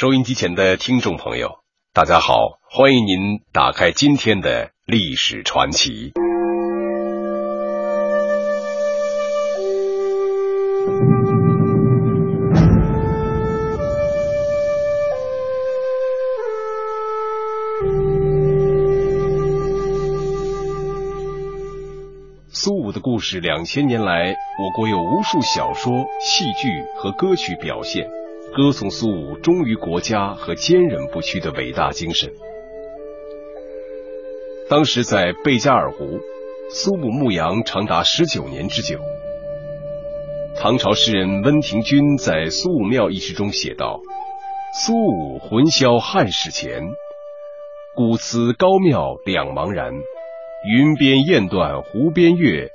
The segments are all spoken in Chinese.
收音机前的听众朋友，大家好，欢迎您打开今天的历史传奇。苏武的故事，两千年来，我国有无数小说、戏剧和歌曲表现。歌颂苏武忠于国家和坚韧不屈的伟大精神。当时在贝加尔湖，苏武牧羊长达十九年之久。唐朝诗人温庭筠在《苏武庙》一诗中写道：“苏武魂销汉使前，古祠高庙两茫然。云边雁断湖边月，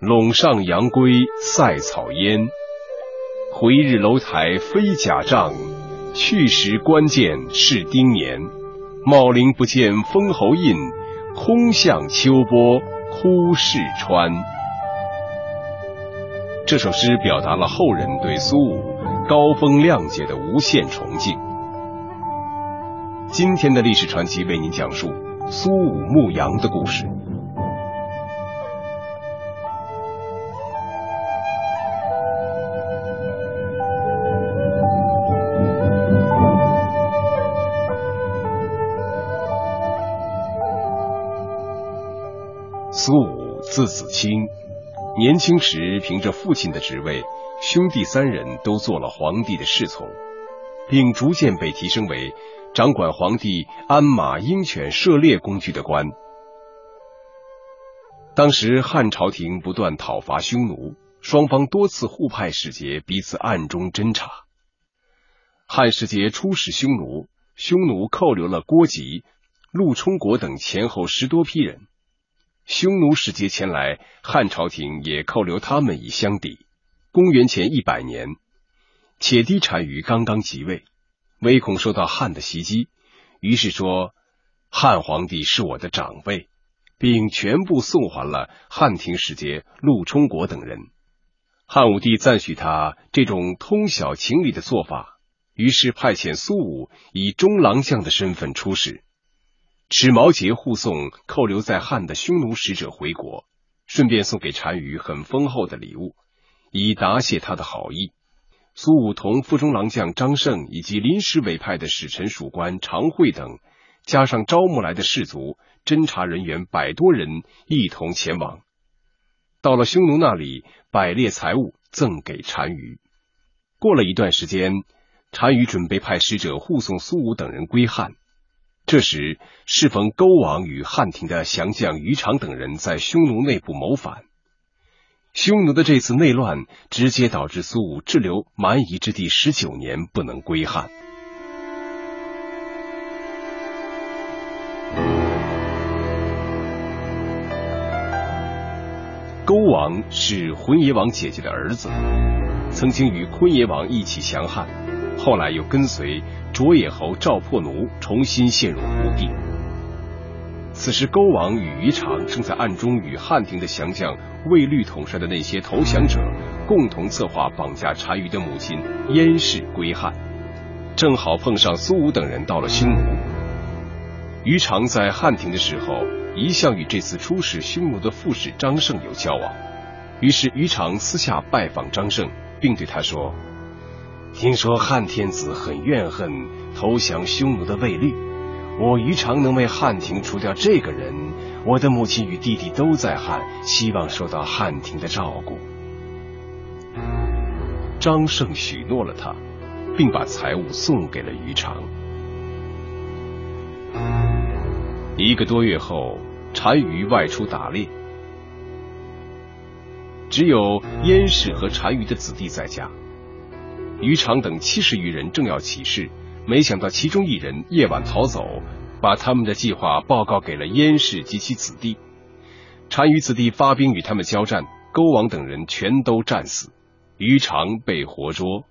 陇上羊归塞草烟。”回日楼台飞甲帐，去时关键是丁年。茂陵不见封侯印，空向秋波哭逝川。这首诗表达了后人对苏武高风亮节的无限崇敬。今天的历史传奇为您讲述苏武牧羊的故事。苏武字子清，年轻时凭着父亲的职位，兄弟三人都做了皇帝的侍从，并逐渐被提升为掌管皇帝鞍马鹰犬射猎工具的官。当时汉朝廷不断讨伐匈奴，双方多次互派使节，彼此暗中侦察。汉使节出使匈奴，匈奴扣留了郭吉、陆冲国等前后十多批人。匈奴使节前来，汉朝廷也扣留他们以相抵。公元前一百年，且低单于刚刚即位，唯恐受到汉的袭击，于是说：“汉皇帝是我的长辈，并全部送还了汉廷使节陆冲国等人。”汉武帝赞许他这种通晓情理的做法，于是派遣苏武以中郎将的身份出使。使毛杰护送扣留在汉的匈奴使者回国，顺便送给单于很丰厚的礼物，以答谢他的好意。苏武同副中郎将张胜以及临时委派的使臣属官常惠等，加上招募来的士卒、侦查人员百多人，一同前往。到了匈奴那里，摆列财物赠给单于。过了一段时间，单于准备派使者护送苏武等人归汉。这时，适逢勾王与汉廷的降将于长等人在匈奴内部谋反，匈奴的这次内乱直接导致苏武滞留蛮夷之地十九年不能归汉。勾王是浑邪王姐姐的儿子，曾经与昆邪王一起降汉，后来又跟随。卓野侯赵破奴重新陷入胡地。此时，勾王与于长正在暗中与汉廷的降将卫律统帅的那些投降者共同策划绑架单于的母亲燕氏归汉，正好碰上苏武等人到了匈奴。于长在汉庭的时候，一向与这次出使匈奴的副使张胜有交往，于是于长私下拜访张胜，并对他说。听说汉天子很怨恨投降匈奴的卫律，我于常能为汉廷除掉这个人，我的母亲与弟弟都在汉，希望受到汉廷的照顾。张胜许诺了他，并把财物送给了于常。一个多月后，单于外出打猎，只有燕氏和单于的子弟在家。于长等七十余人正要起事，没想到其中一人夜晚逃走，把他们的计划报告给了燕氏及其子弟。单于子弟发兵与他们交战，勾王等人全都战死，于长被活捉。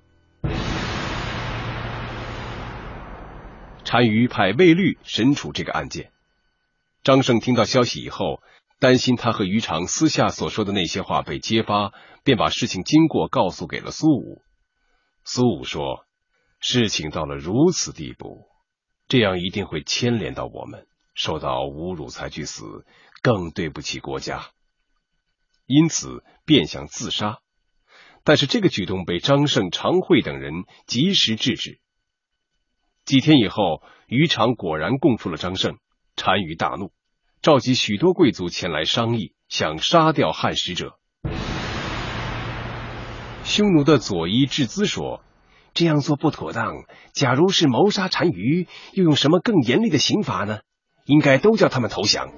单于派卫律审处这个案件。张胜听到消息以后，担心他和于常私下所说的那些话被揭发，便把事情经过告诉给了苏武。苏武说：“事情到了如此地步，这样一定会牵连到我们，受到侮辱才去死，更对不起国家。因此便想自杀，但是这个举动被张胜、常惠等人及时制止。几天以后，于常果然供出了张胜，单于大怒，召集许多贵族前来商议，想杀掉汉使者。匈奴的左伊智资说：“这样做不妥当。假如是谋杀单于，又用什么更严厉的刑罚呢？应该都叫他们投降。”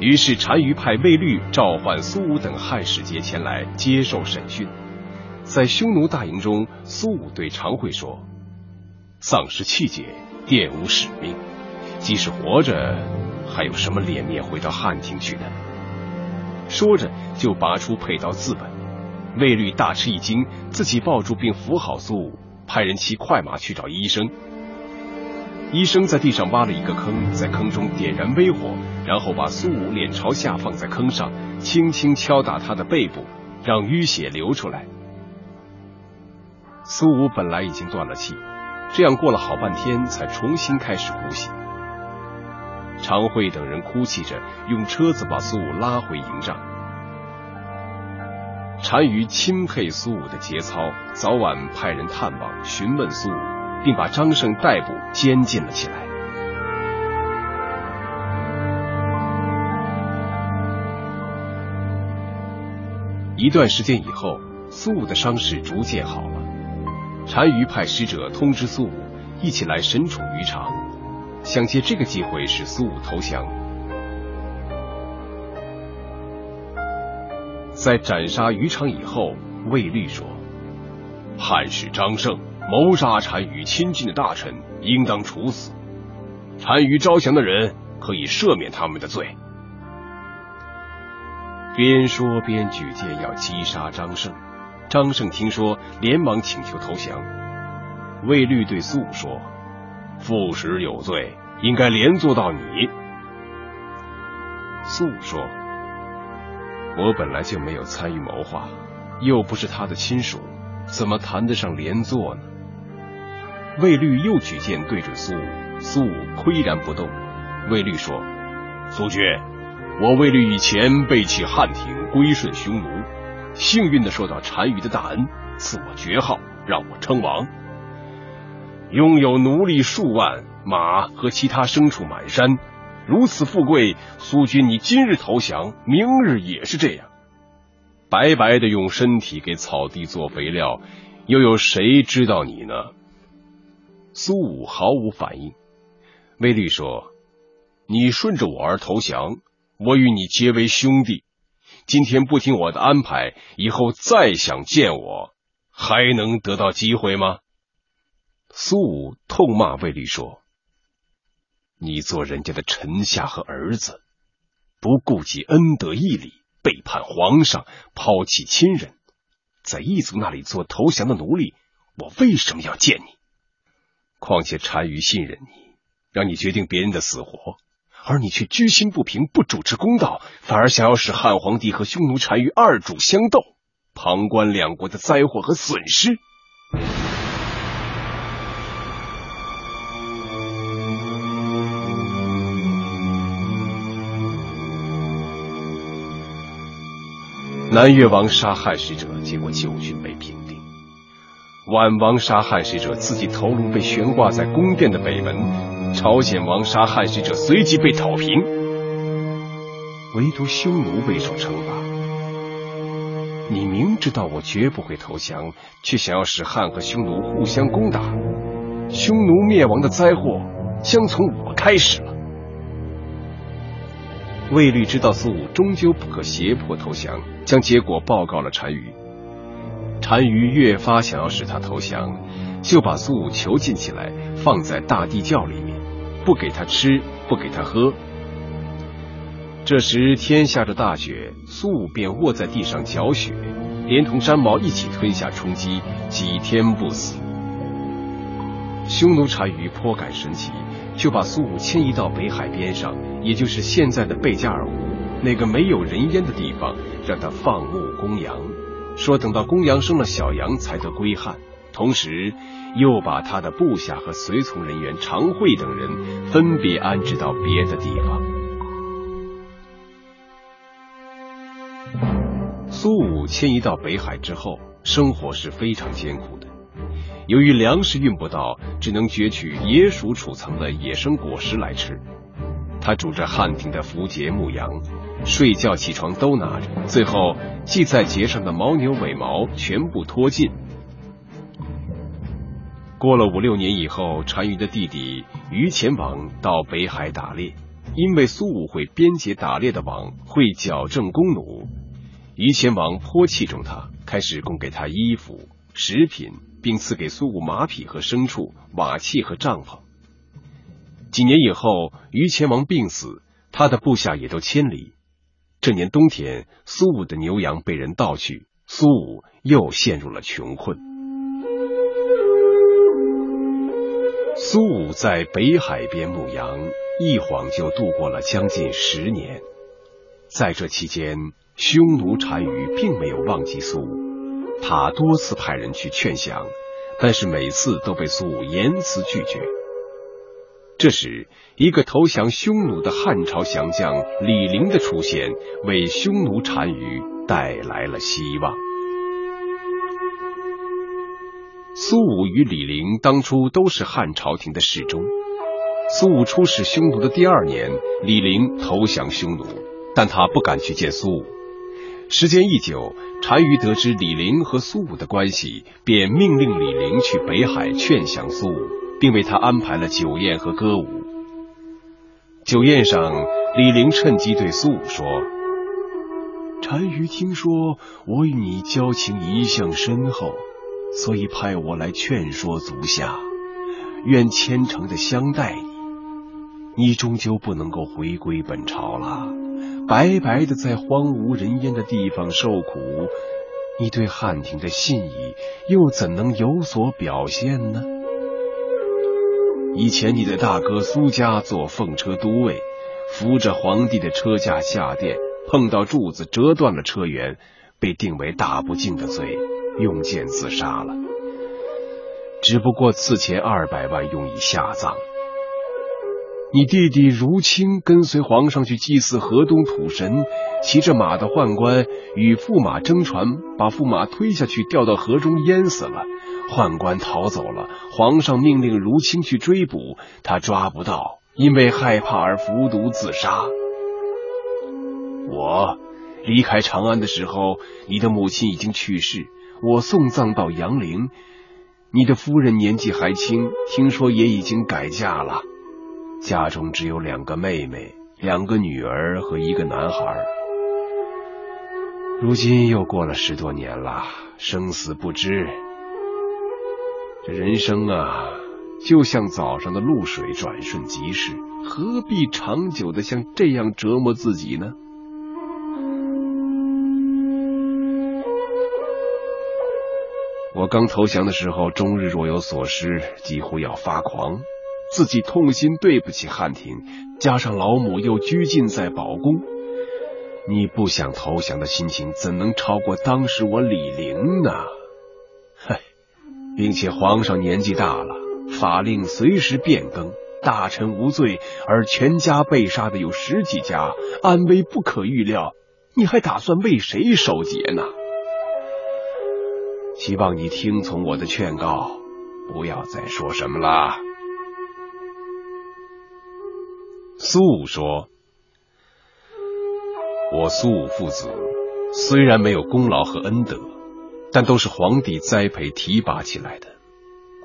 于是单于派卫律召唤苏武等汉使节前来接受审讯。在匈奴大营中，苏武对常惠说：“丧失气节，玷污使命，即使活着，还有什么脸面回到汉庭去呢？”说着，就拔出佩刀自刎。卫律大吃一惊，自己抱住并扶好苏武，派人骑快马去找医生。医生在地上挖了一个坑，在坑中点燃微火，然后把苏武脸朝下放在坑上，轻轻敲打他的背部，让淤血流出来。苏武本来已经断了气，这样过了好半天才重新开始呼吸。常惠等人哭泣着，用车子把苏武拉回营帐。单于钦佩苏武的节操，早晚派人探望询问苏武，并把张胜逮捕监禁了起来。一段时间以后，苏武的伤势逐渐好了。单于派使者通知苏武一起来神处于常，想借这个机会使苏武投降。在斩杀于常以后，魏律说：“汉使张胜谋杀单于亲近的大臣，应当处死；单于招降的人，可以赦免他们的罪。”边说边举剑要击杀张胜。张胜听说，连忙请求投降。魏律对苏武说：“父使有罪，应该连坐到你。”苏武说：“我本来就没有参与谋划，又不是他的亲属，怎么谈得上连坐呢？”魏律又举剑对准苏武，苏武岿然不动。魏律说：“苏君，我魏律以前背弃汉庭，归顺匈奴。”幸运的受到单于的大恩，赐我爵号，让我称王，拥有奴隶数万，马和其他牲畜满山，如此富贵。苏军，你今日投降，明日也是这样，白白的用身体给草地做肥料，又有谁知道你呢？苏武毫无反应。卫律说：“你顺着我而投降，我与你结为兄弟。”今天不听我的安排，以后再想见我，还能得到机会吗？苏武痛骂卫律说：“你做人家的臣下和儿子，不顾及恩德义理，背叛皇上，抛弃亲人，在异族那里做投降的奴隶，我为什么要见你？况且单于信任你，让你决定别人的死活。”而你却居心不平，不主持公道，反而想要使汉皇帝和匈奴单于二主相斗，旁观两国的灾祸和损失。南越王杀汉使者，结果九军被平定；宛王杀汉使者，自己头颅被悬挂在宫殿的北门。朝鲜王杀汉使者，随即被讨平，唯独匈奴未受惩罚。你明知道我绝不会投降，却想要使汉和匈奴互相攻打，匈奴灭亡的灾祸将从我开始了。卫律知道苏武终究不可胁迫投降，将结果报告了单于。单于越发想要使他投降，就把苏武囚禁起来，放在大地窖里面。不给他吃，不给他喝。这时天下着大雪，苏武便卧在地上搅雪，连同毡毛一起吞下充饥，几天不死。匈奴单于颇感神奇，就把苏武迁移到北海边上，也就是现在的贝加尔湖那个没有人烟的地方，让他放牧公羊，说等到公羊生了小羊才得归汉，同时又把他的部下和随从人员常惠等人分别安置到别的地方。苏武迁移到北海之后，生活是非常艰苦的。由于粮食运不到，只能攫取野鼠储藏的野生果实来吃。他拄着汉庭的符节牧羊，睡觉起床都拿着，最后系在节上的牦牛尾毛全部脱尽。过了五六年以后，单于的弟弟于前王到北海打猎，因为苏武会编结打猎的网，会矫正弓弩，于前王颇器重他，开始供给他衣服、食品，并赐给苏武马匹和牲畜、瓦器和帐篷。几年以后，于前王病死，他的部下也都迁离。这年冬天，苏武的牛羊被人盗去，苏武又陷入了穷困。苏武在北海边牧羊，一晃就度过了将近十年。在这期间，匈奴单于并没有忘记苏武，他多次派人去劝降，但是每次都被苏武严词拒绝。这时，一个投降匈奴的汉朝降将李陵的出现，为匈奴单于带来了希望。苏武与李陵当初都是汉朝廷的侍中。苏武出使匈奴的第二年，李陵投降匈奴，但他不敢去见苏武。时间一久，单于得知李陵和苏武的关系，便命令李陵去北海劝降苏武。并为他安排了酒宴和歌舞。酒宴上，李陵趁机对苏武说：“单于听说我与你交情一向深厚，所以派我来劝说足下，愿虔诚的相待你。你终究不能够回归本朝了，白白的在荒无人烟的地方受苦，你对汉廷的信义又怎能有所表现呢？”以前你的大哥苏家做奉车都尉，扶着皇帝的车驾下殿，碰到柱子折断了车辕，被定为大不敬的罪，用剑自杀了。只不过赐钱二百万用以下葬。你弟弟如清跟随皇上去祭祀河东土神，骑着马的宦官与驸马争船，把驸马推下去，掉到河中淹死了。宦官逃走了，皇上命令如清去追捕，他抓不到，因为害怕而服毒自杀。我离开长安的时候，你的母亲已经去世，我送葬到杨陵。你的夫人年纪还轻，听说也已经改嫁了。家中只有两个妹妹，两个女儿和一个男孩。如今又过了十多年了，生死不知。这人生啊，就像早上的露水，转瞬即逝，何必长久的像这样折磨自己呢？我刚投降的时候，终日若有所失，几乎要发狂。自己痛心对不起汉庭，加上老母又拘禁在宝宫，你不想投降的心情怎能超过当时我李陵呢？嗨，并且皇上年纪大了，法令随时变更，大臣无罪而全家被杀的有十几家，安危不可预料，你还打算为谁守节呢？希望你听从我的劝告，不要再说什么了。苏武说：“我苏武父子虽然没有功劳和恩德，但都是皇帝栽培提拔起来的，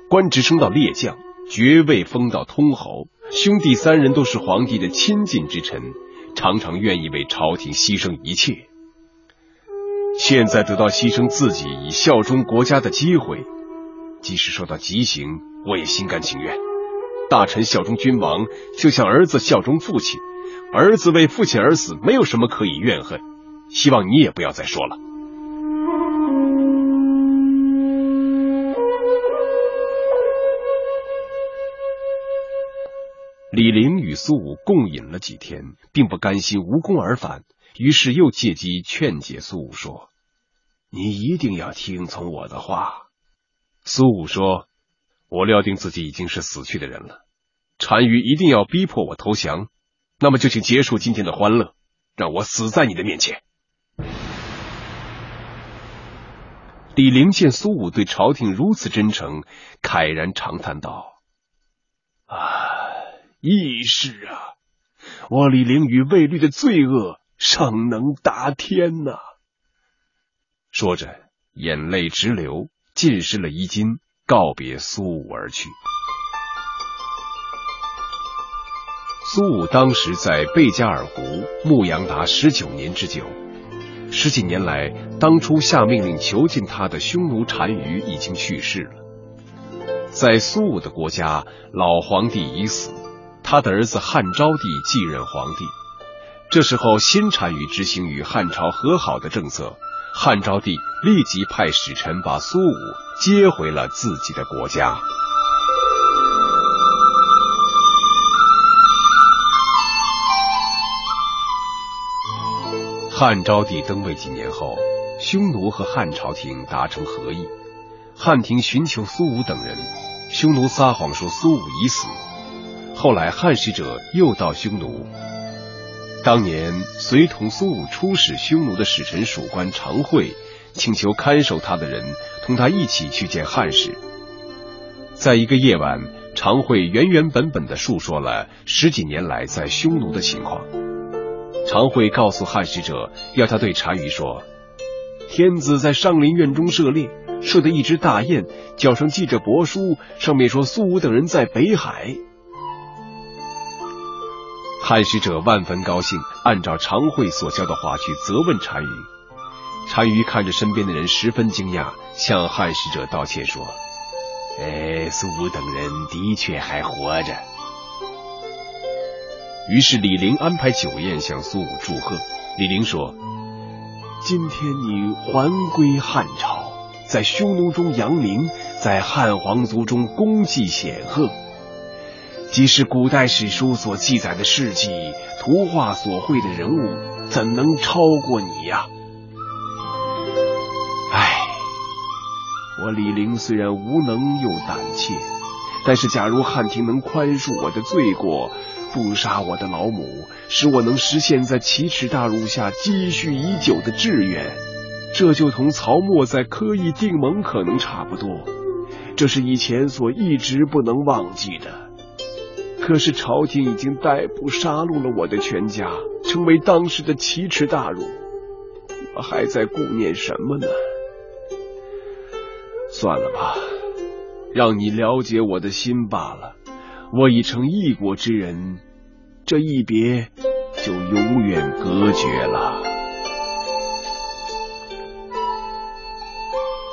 官职升到列将，爵位封到通侯。兄弟三人都是皇帝的亲近之臣，常常愿意为朝廷牺牲一切。现在得到牺牲自己以效忠国家的机会，即使受到极刑，我也心甘情愿。”大臣效忠君王，就像儿子效忠父亲。儿子为父亲而死，没有什么可以怨恨。希望你也不要再说了。李陵与苏武共饮了几天，并不甘心无功而返，于是又借机劝解苏武说：“你一定要听从我的话。苏武说：“我料定自己已经是死去的人了，单于一定要逼迫我投降，那么就请结束今天的欢乐，让我死在你的面前。”李陵见苏武对朝廷如此真诚，慨然长叹道：“啊，义士啊，我李陵与魏律的罪恶尚能达天呐！”说着，眼泪直流，浸湿了衣襟，告别苏武而去。苏武当时在贝加尔湖牧羊达十九年之久。十几年来，当初下命令囚禁他的匈奴单于已经去世了。在苏武的国家，老皇帝已死，他的儿子汉昭帝继任皇帝。这时候，新单于执行与汉朝和好的政策，汉昭帝立即派使臣把苏武接回了自己的国家。汉昭帝登位几年后，匈奴和汉朝廷达成和议，汉廷寻求苏武等人，匈奴撒谎说苏武已死。后来汉使者又到匈奴，当年随同苏武出使匈奴的使臣属官常惠，请求看守他的人同他一起去见汉使。在一个夜晚，常惠原原本本的述说了十几年来在匈奴的情况。常惠告诉汉使者，要他对单于说：“天子在上林苑中射猎，射的一只大雁，脚上系着帛书，上面说苏武等人在北海。”汉使者万分高兴，按照常惠所教的话去责问单于。单于看着身边的人，十分惊讶，向汉使者道歉说：“哎，苏武等人的确还活着。”于是李陵安排酒宴向苏武祝贺。李陵说：“今天你还归汉朝，在匈奴中扬名，在汉皇族中功绩显赫。即使古代史书所记载的事迹，图画所绘的人物，怎能超过你呀？唉，我李陵虽然无能又胆怯，但是假如汉廷能宽恕我的罪过。”不杀我的老母，使我能实现在奇耻大辱下积蓄已久的志愿，这就同曹沫在科邑定盟可能差不多。这是以前所一直不能忘记的。可是朝廷已经逮捕杀戮了我的全家，成为当时的奇耻大辱，我还在顾念什么呢？算了吧，让你了解我的心罢了。我已成异国之人，这一别就永远隔绝了。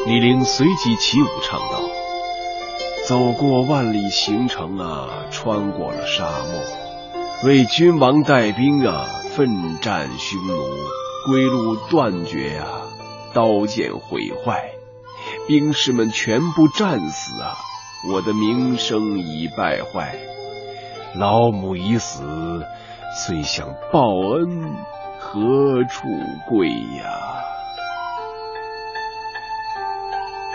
李陵随即起舞唱道：“走过万里行程啊，穿过了沙漠，为君王带兵啊，奋战匈奴，归路断绝啊，刀剑毁坏，兵士们全部战死啊。”我的名声已败坏，老母已死，虽想报恩，何处归呀？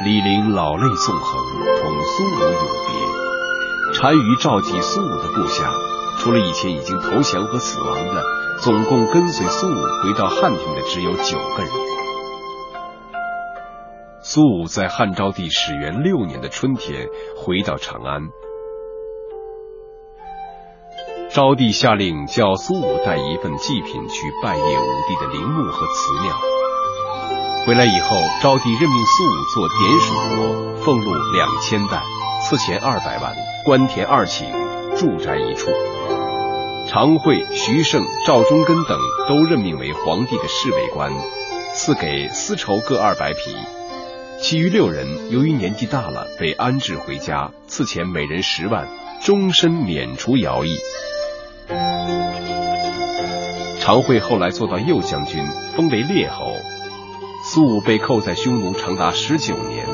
李陵老泪纵横，同苏武永别。单于召集苏武的部下，除了以前已经投降和死亡的，总共跟随苏武回到汉庭的只有九个人。苏武在汉昭帝始元六年的春天回到长安，昭帝下令叫苏武带一份祭品去拜谒武帝的陵墓和祠庙。回来以后，昭帝任命苏武做典属国，俸禄两千担，赐钱二百万，官田二顷，住宅一处。常惠、徐盛、赵忠根等都任命为皇帝的侍卫官，赐给丝绸各二百匹。其余六人由于年纪大了，被安置回家，赐钱每人十万，终身免除徭役。常惠后来做到右将军，封为列侯。苏武被扣在匈奴长达十九年，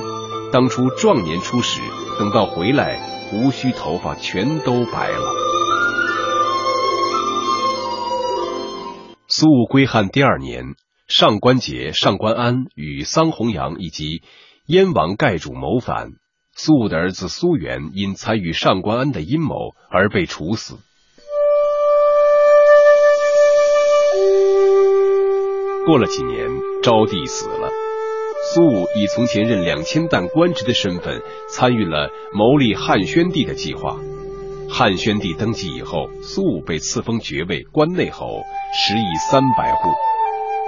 当初壮年出使，等到回来，胡须头发全都白了。苏武归汉第二年，上官桀、上官安与桑弘羊以及燕王盖主谋反，苏武的儿子苏元因参与上官安的阴谋而被处死。过了几年，昭帝死了，苏武以从前任两千担官职的身份参与了谋立汉宣帝的计划。汉宣帝登基以后，苏武被赐封爵位关内侯，食邑三百户。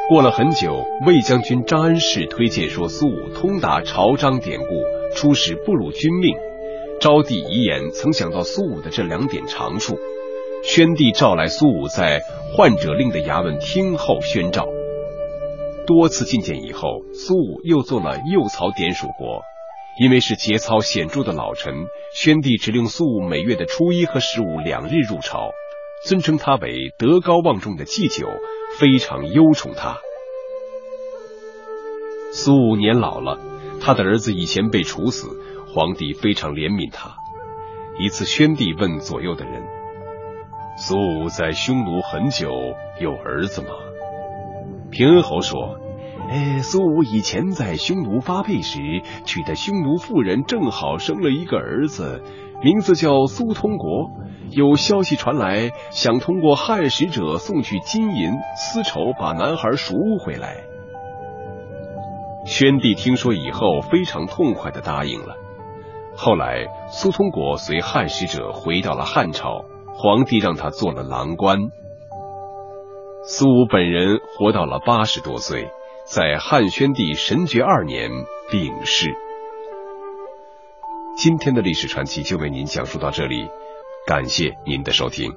过了很久，魏将军张安世推荐说苏武通达朝章典故，出使不辱君命。昭帝遗言曾想到苏武的这两点长处。宣帝召来苏武在患者令的衙门听候宣召。多次觐见以后，苏武又做了右曹典属国。因为是节操显著的老臣，宣帝只令苏武每月的初一和十五两日入朝，尊称他为德高望重的祭酒，非常优宠他。苏武年老了，他的儿子以前被处死，皇帝非常怜悯他。一次，宣帝问左右的人：“苏武在匈奴很久，有儿子吗？”平恩侯说。哎，苏武以前在匈奴发配时，娶的匈奴妇人正好生了一个儿子，名字叫苏通国。有消息传来，想通过汉使者送去金银丝绸，把男孩赎回来。宣帝听说以后，非常痛快的答应了。后来，苏通国随汉使者回到了汉朝，皇帝让他做了郎官。苏武本人活到了八十多岁。在汉宣帝神爵二年病逝。今天的历史传奇就为您讲述到这里，感谢您的收听。